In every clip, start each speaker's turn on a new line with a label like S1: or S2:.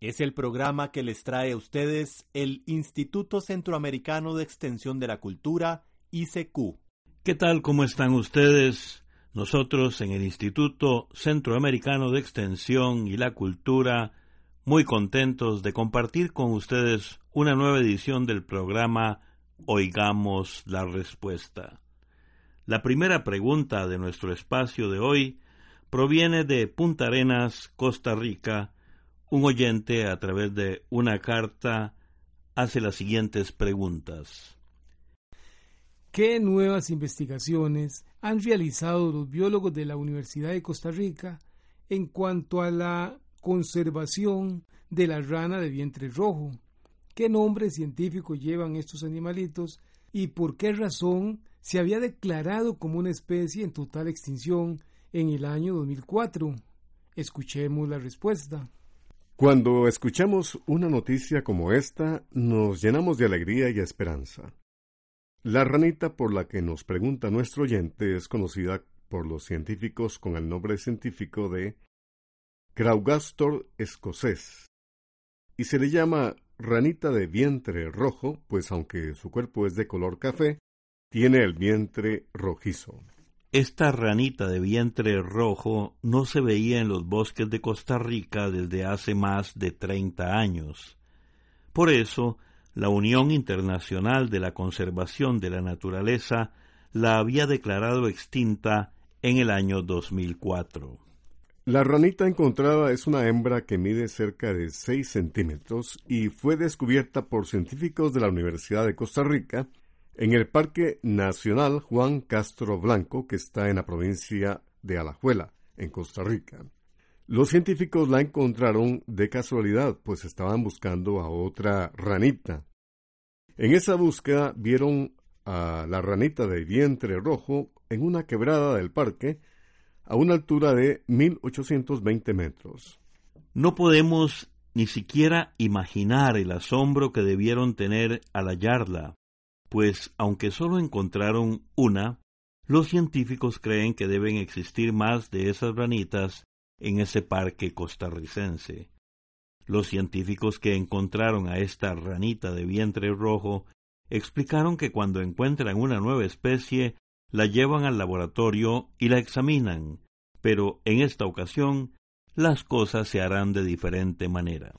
S1: Es el programa que les trae a ustedes el Instituto Centroamericano de Extensión de la Cultura, ICQ.
S2: ¿Qué tal? ¿Cómo están ustedes? Nosotros en el Instituto Centroamericano de Extensión y la Cultura, muy contentos de compartir con ustedes una nueva edición del programa Oigamos la Respuesta. La primera pregunta de nuestro espacio de hoy proviene de Punta Arenas, Costa Rica. Un oyente a través de una carta hace las siguientes preguntas.
S3: ¿Qué nuevas investigaciones han realizado los biólogos de la Universidad de Costa Rica en cuanto a la conservación de la rana de vientre rojo? ¿Qué nombre científico llevan estos animalitos y por qué razón se había declarado como una especie en total extinción en el año 2004. Escuchemos la respuesta.
S4: Cuando escuchamos una noticia como esta, nos llenamos de alegría y esperanza. La ranita por la que nos pregunta nuestro oyente es conocida por los científicos con el nombre científico de Craugastor escocés y se le llama ranita de vientre rojo, pues aunque su cuerpo es de color café, tiene el vientre rojizo.
S2: Esta ranita de vientre rojo no se veía en los bosques de Costa Rica desde hace más de treinta años. Por eso, la Unión Internacional de la Conservación de la Naturaleza la había declarado extinta en el año 2004.
S4: La ranita encontrada es una hembra que mide cerca de 6 centímetros y fue descubierta por científicos de la Universidad de Costa Rica en el Parque Nacional Juan Castro Blanco, que está en la provincia de Alajuela, en Costa Rica. Los científicos la encontraron de casualidad, pues estaban buscando a otra ranita. En esa búsqueda vieron a la ranita de vientre rojo en una quebrada del parque a una altura de 1820 metros.
S2: No podemos ni siquiera imaginar el asombro que debieron tener al hallarla, pues aunque solo encontraron una, los científicos creen que deben existir más de esas ranitas en ese parque costarricense. Los científicos que encontraron a esta ranita de vientre rojo explicaron que cuando encuentran una nueva especie la llevan al laboratorio y la examinan, pero en esta ocasión las cosas se harán de diferente manera.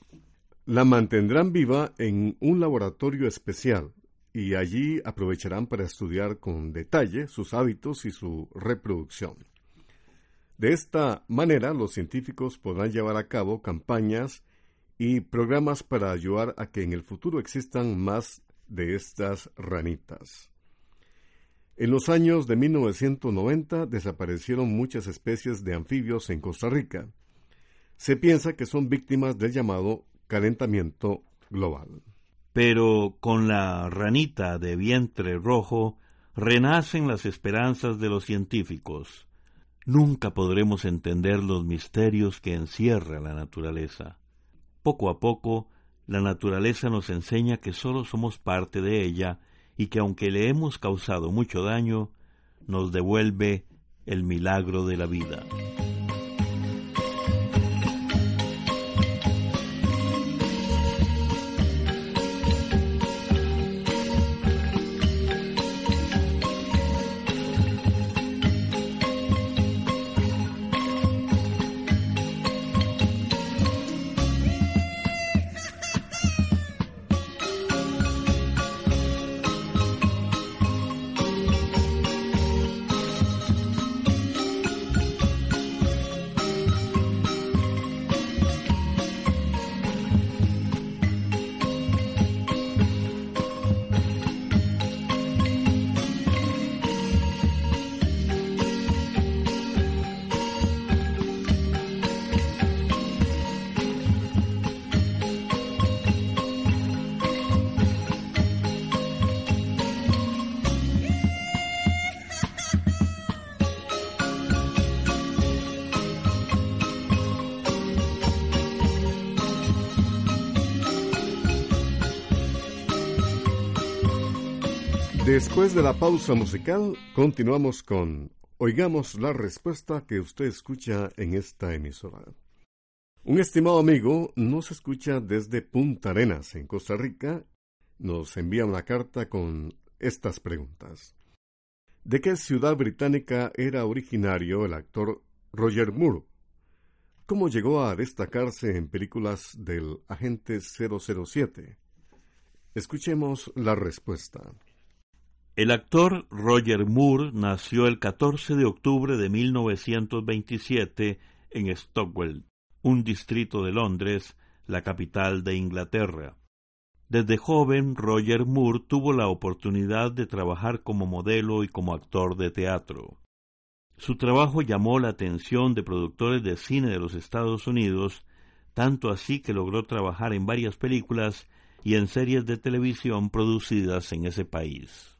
S4: La mantendrán viva en un laboratorio especial, y allí aprovecharán para estudiar con detalle sus hábitos y su reproducción. De esta manera, los científicos podrán llevar a cabo campañas y programas para ayudar a que en el futuro existan más de estas ranitas. En los años de 1990 desaparecieron muchas especies de anfibios en Costa Rica. Se piensa que son víctimas del llamado calentamiento global.
S2: Pero con la ranita de vientre rojo renacen las esperanzas de los científicos. Nunca podremos entender los misterios que encierra la naturaleza. Poco a poco, la naturaleza nos enseña que solo somos parte de ella y que aunque le hemos causado mucho daño, nos devuelve el milagro de la vida.
S4: Después de la pausa musical, continuamos con Oigamos la respuesta que usted escucha en esta emisora. Un estimado amigo nos escucha desde Punta Arenas, en Costa Rica. Nos envía una carta con estas preguntas. ¿De qué ciudad británica era originario el actor Roger Moore? ¿Cómo llegó a destacarse en películas del agente 007? Escuchemos la respuesta.
S2: El actor Roger Moore nació el 14 de octubre de 1927 en Stockwell, un distrito de Londres, la capital de Inglaterra. Desde joven, Roger Moore tuvo la oportunidad de trabajar como modelo y como actor de teatro. Su trabajo llamó la atención de productores de cine de los Estados Unidos, tanto así que logró trabajar en varias películas y en series de televisión producidas en ese país.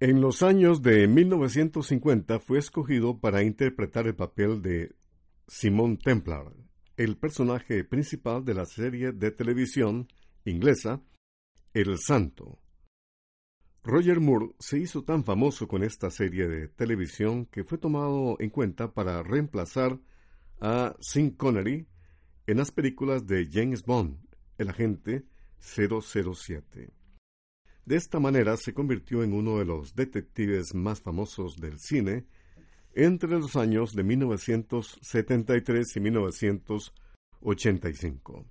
S4: En los años de 1950 fue escogido para interpretar el papel de Simon Templar, el personaje principal de la serie de televisión inglesa El Santo. Roger Moore se hizo tan famoso con esta serie de televisión que fue tomado en cuenta para reemplazar a Sean Connery en las películas de James Bond, el agente 007. De esta manera se convirtió en uno de los detectives más famosos del cine entre los años de 1973 y 1985.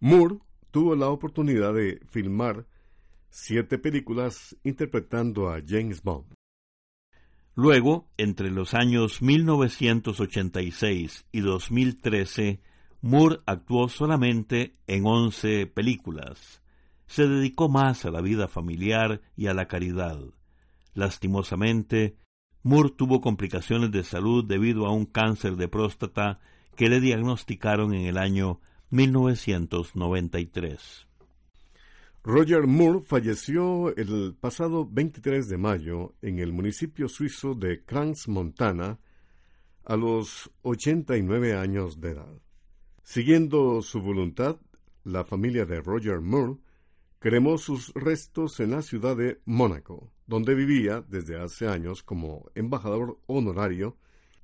S4: Moore tuvo la oportunidad de filmar siete películas interpretando a James Bond.
S2: Luego, entre los años 1986 y 2013, Moore actuó solamente en once películas. Se dedicó más a la vida familiar y a la caridad. Lastimosamente, Moore tuvo complicaciones de salud debido a un cáncer de próstata que le diagnosticaron en el año 1993.
S4: Roger Moore falleció el pasado 23 de mayo en el municipio suizo de Crans, Montana, a los 89 años de edad. Siguiendo su voluntad, la familia de Roger Moore cremó sus restos en la ciudad de Mónaco, donde vivía desde hace años como embajador honorario,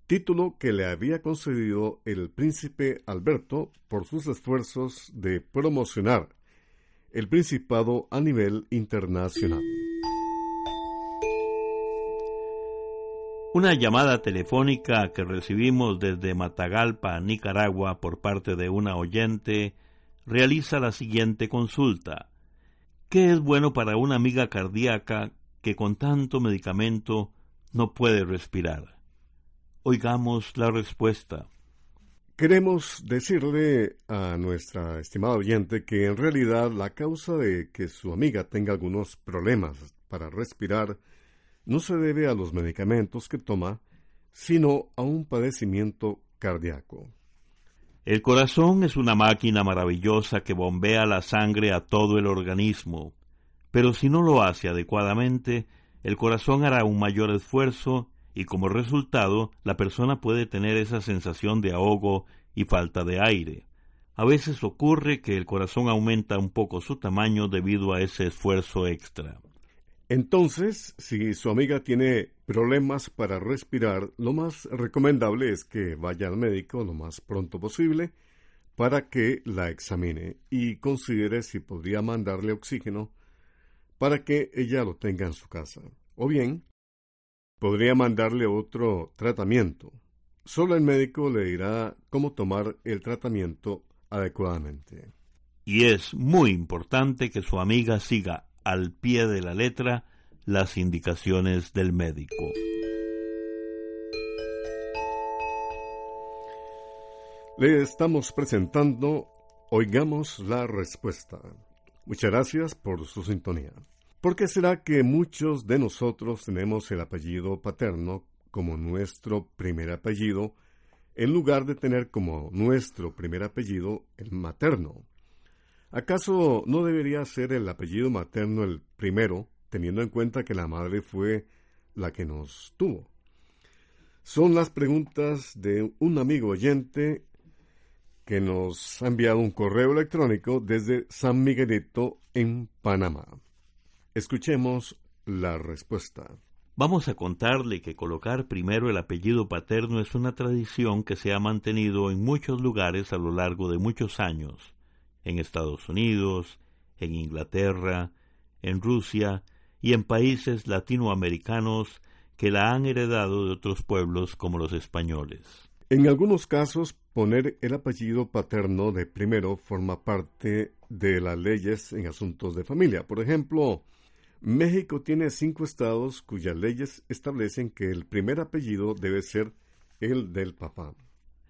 S4: título que le había concedido el príncipe Alberto por sus esfuerzos de promocionar el Principado a nivel internacional.
S2: Una llamada telefónica que recibimos desde Matagalpa, Nicaragua, por parte de una oyente, realiza la siguiente consulta. ¿Qué es bueno para una amiga cardíaca que con tanto medicamento no puede respirar? Oigamos la respuesta.
S4: Queremos decirle a nuestra estimada oyente que en realidad la causa de que su amiga tenga algunos problemas para respirar no se debe a los medicamentos que toma, sino a un padecimiento cardíaco.
S2: El corazón es una máquina maravillosa que bombea la sangre a todo el organismo, pero si no lo hace adecuadamente, el corazón hará un mayor esfuerzo y como resultado la persona puede tener esa sensación de ahogo y falta de aire. A veces ocurre que el corazón aumenta un poco su tamaño debido a ese esfuerzo extra.
S4: Entonces, si su amiga tiene problemas para respirar, lo más recomendable es que vaya al médico lo más pronto posible para que la examine y considere si podría mandarle oxígeno para que ella lo tenga en su casa. O bien, podría mandarle otro tratamiento. Solo el médico le dirá cómo tomar el tratamiento adecuadamente.
S2: Y es muy importante que su amiga siga al pie de la letra las indicaciones del médico.
S4: Le estamos presentando Oigamos la Respuesta. Muchas gracias por su sintonía. ¿Por qué será que muchos de nosotros tenemos el apellido paterno como nuestro primer apellido, en lugar de tener como nuestro primer apellido el materno? ¿Acaso no debería ser el apellido materno el primero, teniendo en cuenta que la madre fue la que nos tuvo? Son las preguntas de un amigo oyente que nos ha enviado un correo electrónico desde San Miguelito, en Panamá. Escuchemos la respuesta.
S2: Vamos a contarle que colocar primero el apellido paterno es una tradición que se ha mantenido en muchos lugares a lo largo de muchos años, en Estados Unidos, en Inglaterra, en Rusia y en países latinoamericanos que la han heredado de otros pueblos como los españoles.
S4: En algunos casos, poner el apellido paterno de primero forma parte de las leyes en asuntos de familia. Por ejemplo, México tiene cinco estados cuyas leyes establecen que el primer apellido debe ser el del papá.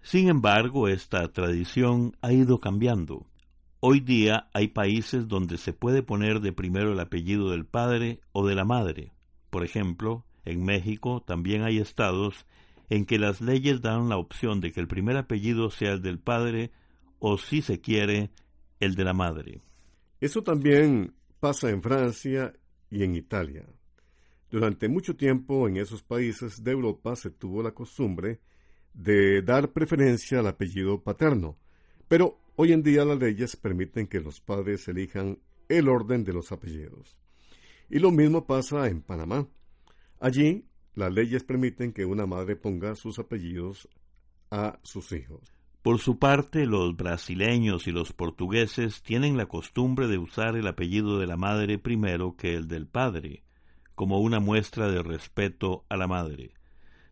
S2: Sin embargo, esta tradición ha ido cambiando. Hoy día hay países donde se puede poner de primero el apellido del padre o de la madre. Por ejemplo, en México también hay estados en que las leyes dan la opción de que el primer apellido sea el del padre o, si se quiere, el de la madre.
S4: Eso también pasa en Francia y en Italia. Durante mucho tiempo en esos países de Europa se tuvo la costumbre de dar preferencia al apellido paterno, pero hoy en día las leyes permiten que los padres elijan el orden de los apellidos. Y lo mismo pasa en Panamá. Allí las leyes permiten que una madre ponga sus apellidos a sus hijos.
S2: Por su parte, los brasileños y los portugueses tienen la costumbre de usar el apellido de la madre primero que el del padre, como una muestra de respeto a la madre.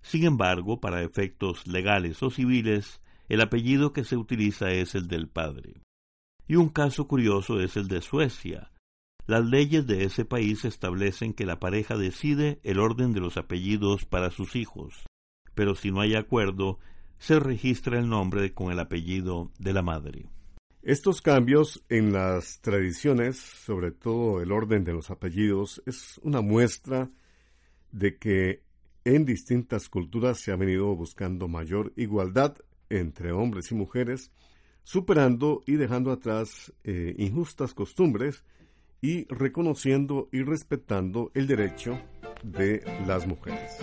S2: Sin embargo, para efectos legales o civiles, el apellido que se utiliza es el del padre. Y un caso curioso es el de Suecia. Las leyes de ese país establecen que la pareja decide el orden de los apellidos para sus hijos, pero si no hay acuerdo, se registra el nombre con el apellido de la madre.
S4: Estos cambios en las tradiciones, sobre todo el orden de los apellidos, es una muestra de que en distintas culturas se ha venido buscando mayor igualdad entre hombres y mujeres, superando y dejando atrás eh, injustas costumbres y reconociendo y respetando el derecho de las mujeres.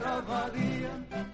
S2: cada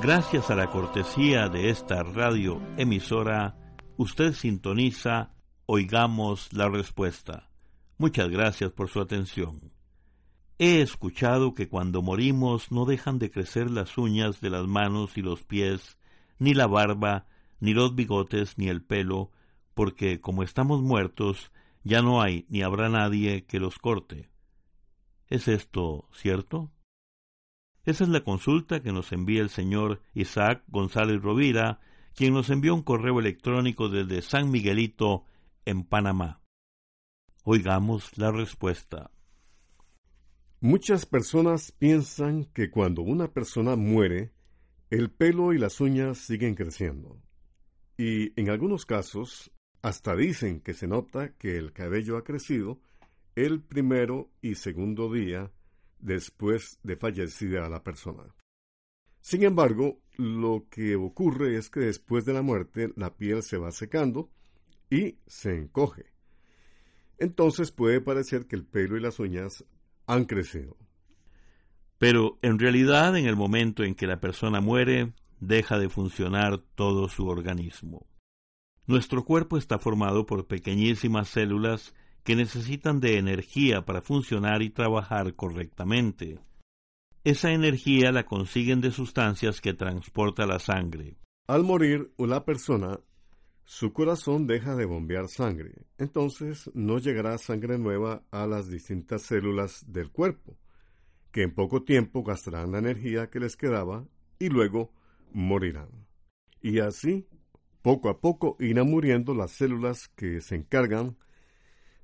S2: Gracias a la cortesía de esta radio emisora, usted sintoniza Oigamos la Respuesta. Muchas gracias por su atención. He escuchado que cuando morimos no dejan de crecer las uñas de las manos y los pies, ni la barba, ni los bigotes, ni el pelo, porque como estamos muertos, ya no hay ni habrá nadie que los corte. ¿Es esto cierto? Esa es la consulta que nos envía el señor Isaac González Rovira, quien nos envió un correo electrónico desde San Miguelito, en Panamá. Oigamos la respuesta.
S4: Muchas personas piensan que cuando una persona muere, el pelo y las uñas siguen creciendo. Y en algunos casos, Hasta dicen que se nota que el cabello ha crecido el primero y segundo día después de fallecida la persona. Sin embargo, lo que ocurre es que después de la muerte la piel se va secando y se encoge. Entonces puede parecer que el pelo y las uñas han crecido.
S2: Pero en realidad en el momento en que la persona muere, deja de funcionar todo su organismo. Nuestro cuerpo está formado por pequeñísimas células que necesitan de energía para funcionar y trabajar correctamente. Esa energía la consiguen de sustancias que transporta la sangre.
S4: Al morir una persona, su corazón deja de bombear sangre, entonces no llegará sangre nueva a las distintas células del cuerpo, que en poco tiempo gastarán la energía que les quedaba y luego morirán. Y así, poco a poco, irán muriendo las células que se encargan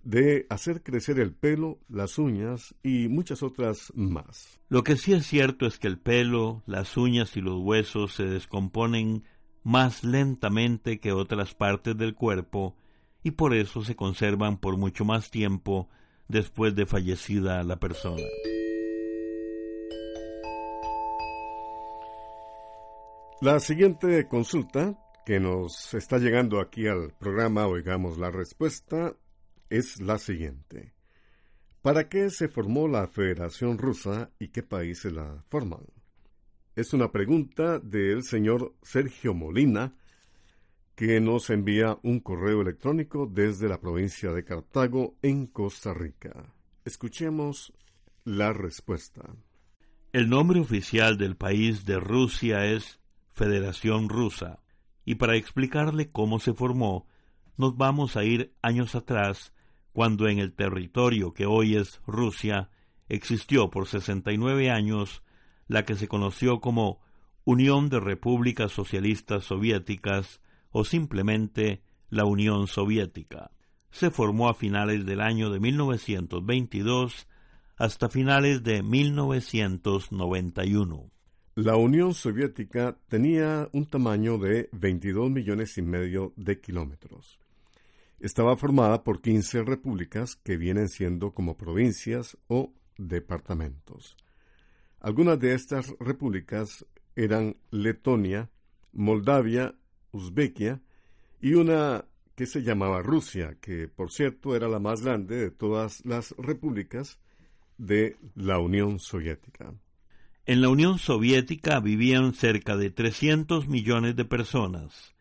S4: de hacer crecer el pelo, las uñas y muchas otras más.
S2: Lo que sí es cierto es que el pelo, las uñas y los huesos se descomponen más lentamente que otras partes del cuerpo y por eso se conservan por mucho más tiempo después de fallecida la persona.
S4: La siguiente consulta que nos está llegando aquí al programa Oigamos la Respuesta es la siguiente. ¿Para qué se formó la Federación Rusa y qué países la forman? Es una pregunta del señor Sergio Molina, que nos envía un correo electrónico desde la provincia de Cartago, en Costa Rica. Escuchemos la respuesta.
S2: El nombre oficial del país de Rusia es Federación Rusa, y para explicarle cómo se formó, nos vamos a ir años atrás cuando en el territorio que hoy es Rusia existió por 69 años la que se conoció como Unión de Repúblicas Socialistas Soviéticas o simplemente la Unión Soviética. Se formó a finales del año de 1922 hasta finales de 1991.
S4: La Unión Soviética tenía un tamaño de 22 millones y medio de kilómetros. Estaba formada por 15 repúblicas que vienen siendo como provincias o departamentos. Algunas de estas repúblicas eran Letonia, Moldavia, Uzbekia y una que se llamaba Rusia, que por cierto era la más grande de todas las repúblicas de la Unión Soviética.
S2: En la Unión Soviética vivían cerca de 300 millones de personas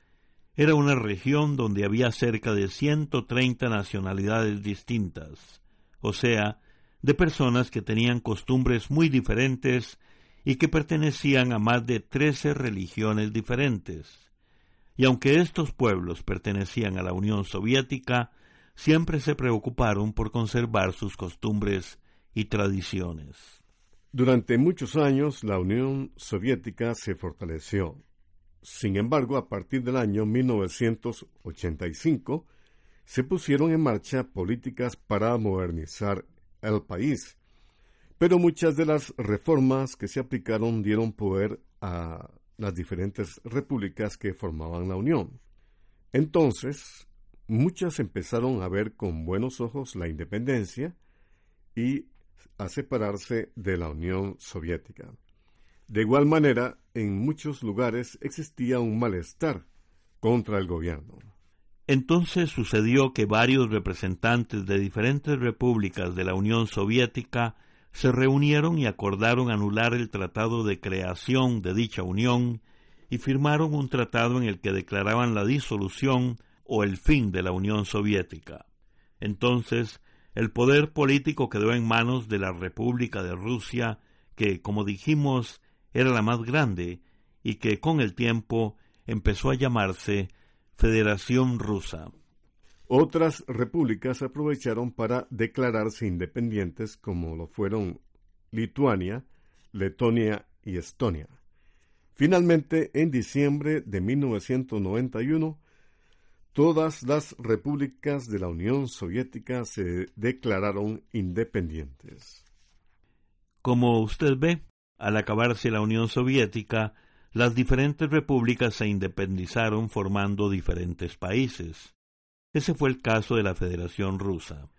S2: era una región donde había cerca de 130 nacionalidades distintas, o sea, de personas que tenían costumbres muy diferentes y que pertenecían a más de trece religiones diferentes. Y aunque estos pueblos pertenecían a la Unión Soviética, siempre se preocuparon por conservar sus costumbres y tradiciones.
S4: Durante muchos años la Unión Soviética se fortaleció sin embargo, a partir del año 1985 se pusieron en marcha políticas para modernizar el país, pero muchas de las reformas que se aplicaron dieron poder a las diferentes repúblicas que formaban la Unión. Entonces, muchas empezaron a ver con buenos ojos la independencia y a separarse de la Unión Soviética. De igual manera, en muchos lugares existía un malestar contra el gobierno.
S2: Entonces sucedió que varios representantes de diferentes repúblicas de la Unión Soviética se reunieron y acordaron anular el tratado de creación de dicha unión y firmaron un tratado en el que declaraban la disolución o el fin de la Unión Soviética. Entonces, el poder político quedó en manos de la República de Rusia, que, como dijimos, era la más grande y que con el tiempo empezó a llamarse Federación Rusa.
S4: Otras repúblicas aprovecharon para declararse independientes como lo fueron Lituania, Letonia y Estonia. Finalmente, en diciembre de 1991, todas las repúblicas de la Unión Soviética se declararon independientes.
S2: Como usted ve, al acabarse la Unión Soviética, las diferentes repúblicas se independizaron formando diferentes países. Ese fue el caso de la Federación Rusa.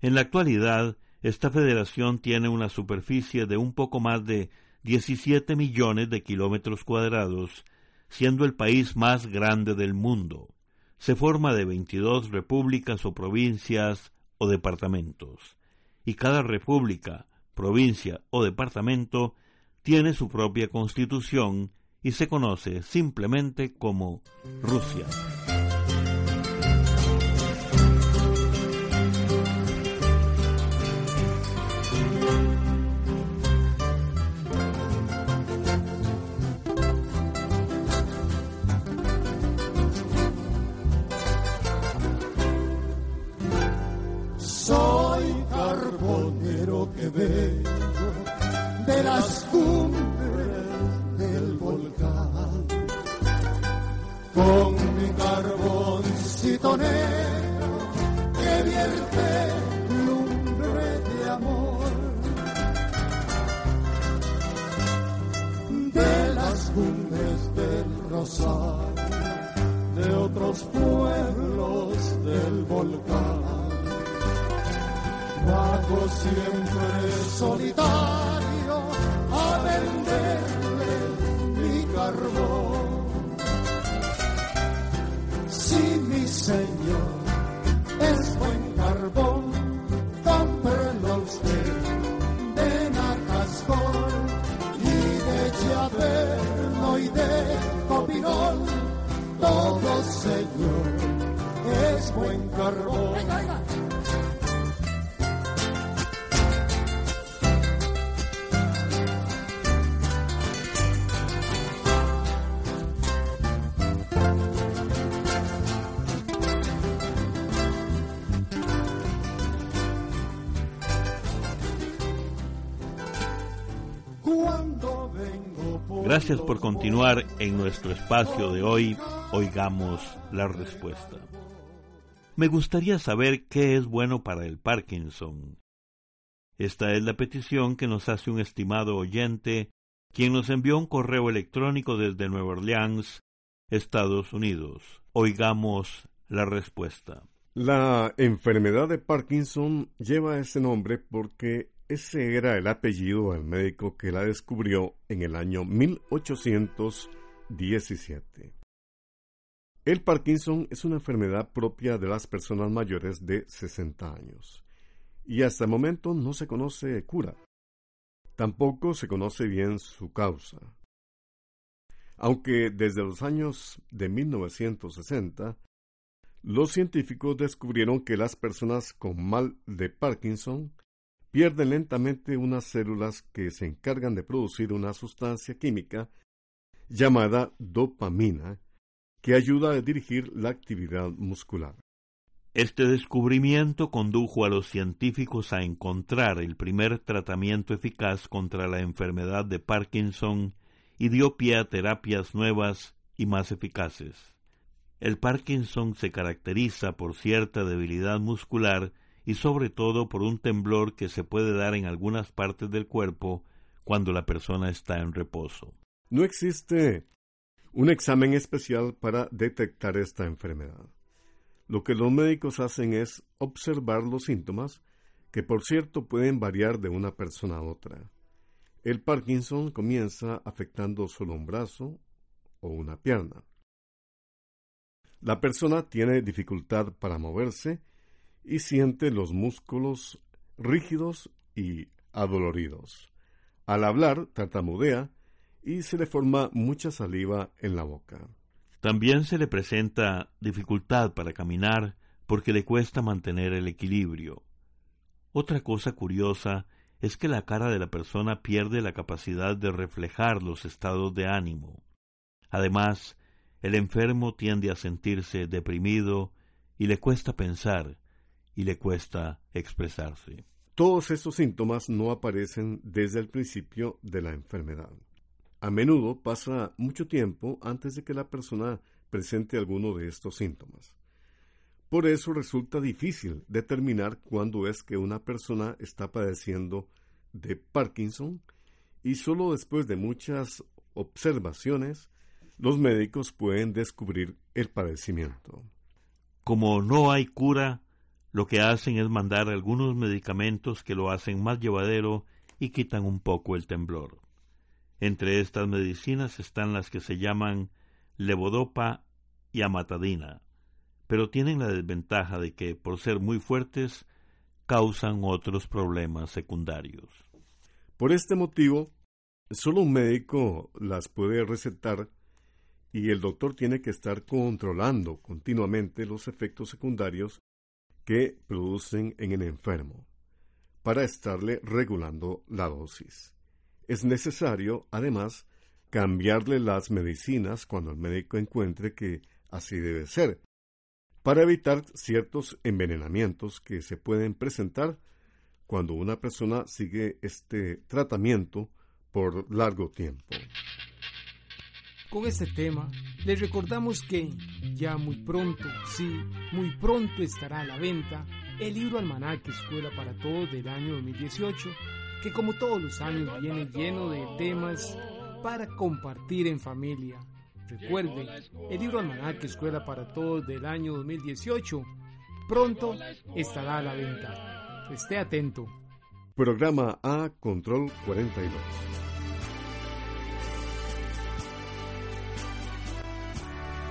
S2: En la actualidad, esta federación tiene una superficie de un poco más de 17 millones de kilómetros cuadrados, siendo el país más grande del mundo. Se forma de 22 repúblicas o provincias o departamentos, y cada república, provincia o departamento tiene su propia constitución y se conoce simplemente como Rusia. Gracias por continuar en nuestro espacio de hoy. Oigamos la respuesta. Me gustaría saber qué es bueno para el Parkinson. Esta es la petición que nos hace un estimado oyente, quien nos envió un correo electrónico desde Nueva Orleans, Estados Unidos. Oigamos la respuesta.
S4: La enfermedad de Parkinson lleva ese nombre porque ese era el apellido del médico que la descubrió en el año 1817. El Parkinson es una enfermedad propia de las personas mayores de 60 años y hasta el momento no se conoce cura. Tampoco se conoce bien su causa. Aunque desde los años de 1960, los científicos descubrieron que las personas con mal de Parkinson pierden lentamente unas células que se encargan de producir una sustancia química llamada dopamina, que ayuda a dirigir la actividad muscular.
S2: Este descubrimiento condujo a los científicos a encontrar el primer tratamiento eficaz contra la enfermedad de Parkinson y dio pie a terapias nuevas y más eficaces. El Parkinson se caracteriza por cierta debilidad muscular y sobre todo por un temblor que se puede dar en algunas partes del cuerpo cuando la persona está en reposo.
S4: No existe un examen especial para detectar esta enfermedad. Lo que los médicos hacen es observar los síntomas, que por cierto pueden variar de una persona a otra. El Parkinson comienza afectando solo un brazo o una pierna. La persona tiene dificultad para moverse y siente los músculos rígidos y adoloridos. Al hablar, tartamudea y se le forma mucha saliva en la boca.
S2: También se le presenta dificultad para caminar porque le cuesta mantener el equilibrio. Otra cosa curiosa es que la cara de la persona pierde la capacidad de reflejar los estados de ánimo. Además, el enfermo tiende a sentirse deprimido y le cuesta pensar, y le cuesta expresarse.
S4: Todos estos síntomas no aparecen desde el principio de la enfermedad. A menudo pasa mucho tiempo antes de que la persona presente alguno de estos síntomas. Por eso resulta difícil determinar cuándo es que una persona está padeciendo de Parkinson y solo después de muchas observaciones los médicos pueden descubrir el padecimiento.
S2: Como no hay cura, lo que hacen es mandar algunos medicamentos que lo hacen más llevadero y quitan un poco el temblor. Entre estas medicinas están las que se llaman levodopa y amatadina, pero tienen la desventaja de que, por ser muy fuertes, causan otros problemas secundarios.
S4: Por este motivo, solo un médico las puede recetar y el doctor tiene que estar controlando continuamente los efectos secundarios que producen en el enfermo para estarle regulando la dosis. Es necesario, además, cambiarle las medicinas cuando el médico encuentre que así debe ser, para evitar ciertos envenenamientos que se pueden presentar cuando una persona sigue este tratamiento por largo tiempo.
S3: Con este tema, les recordamos que ya muy pronto, sí, muy pronto estará a la venta el libro Almanaque Escuela para Todos del año 2018, que como todos los años viene lleno de temas para compartir en familia. Recuerde, el libro Almanaque Escuela para Todos del año 2018 pronto estará a la venta. Esté atento.
S4: Programa A Control 42.